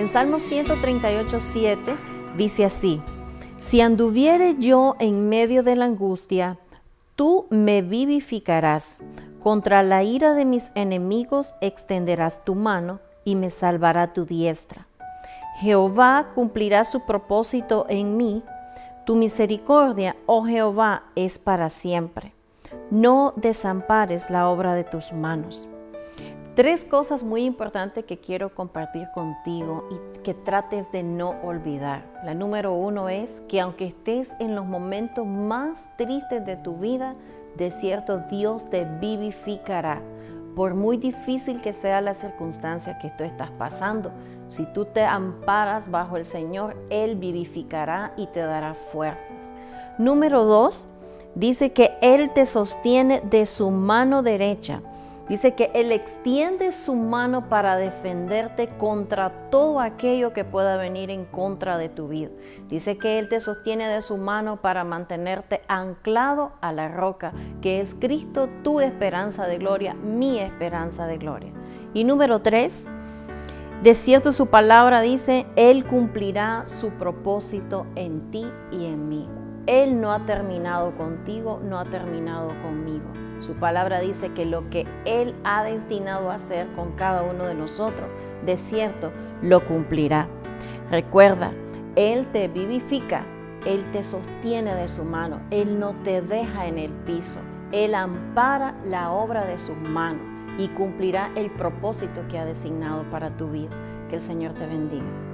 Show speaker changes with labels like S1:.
S1: En Salmo 138, 7 dice así, si anduviere yo en medio de la angustia, tú me vivificarás. Contra la ira de mis enemigos extenderás tu mano y me salvará tu diestra. Jehová cumplirá su propósito en mí. Tu misericordia, oh Jehová, es para siempre. No desampares la obra de tus manos. Tres cosas muy importantes que quiero compartir contigo y que trates de no olvidar. La número uno es que aunque estés en los momentos más tristes de tu vida, de cierto Dios te vivificará. Por muy difícil que sea la circunstancia que tú estás pasando, si tú te amparas bajo el Señor, Él vivificará y te dará fuerzas. Número dos, dice que Él te sostiene de su mano derecha. Dice que Él extiende su mano para defenderte contra todo aquello que pueda venir en contra de tu vida. Dice que Él te sostiene de su mano para mantenerte anclado a la roca, que es Cristo, tu esperanza de gloria, mi esperanza de gloria. Y número tres, de cierto su palabra dice, Él cumplirá su propósito en ti y en mí. Él no ha terminado contigo, no ha terminado conmigo. Su palabra dice que lo que Él ha destinado a hacer con cada uno de nosotros, de cierto, lo cumplirá. Recuerda, Él te vivifica, Él te sostiene de su mano, Él no te deja en el piso, Él ampara la obra de sus manos y cumplirá el propósito que ha designado para tu vida. Que el Señor te bendiga.